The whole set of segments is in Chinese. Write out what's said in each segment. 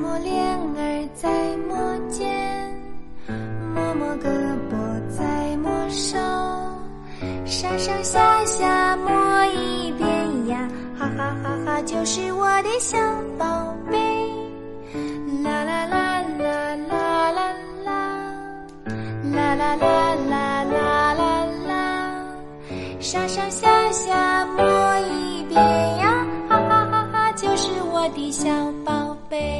摸脸儿再摸肩，摸摸胳膊再摸手，上上下下摸一遍呀，哈哈哈哈，就是我的小宝贝。啦啦啦啦啦啦啦，啦啦啦啦啦啦啦，上上下下摸一遍呀，哈哈哈哈，就是我的小宝贝。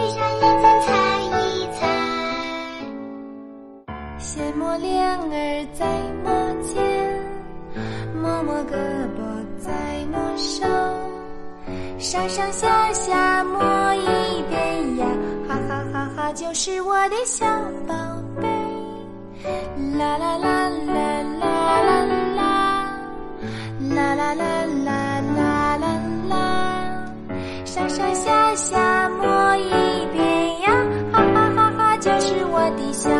闭上眼睛猜一猜。先摸脸儿再摸肩，摸摸胳膊再摸手，上上下下摸一遍呀，哈哈哈哈，就是我的小宝贝。啦啦啦啦啦啦啦，啦啦啦啦啦啦啦，上上下下底下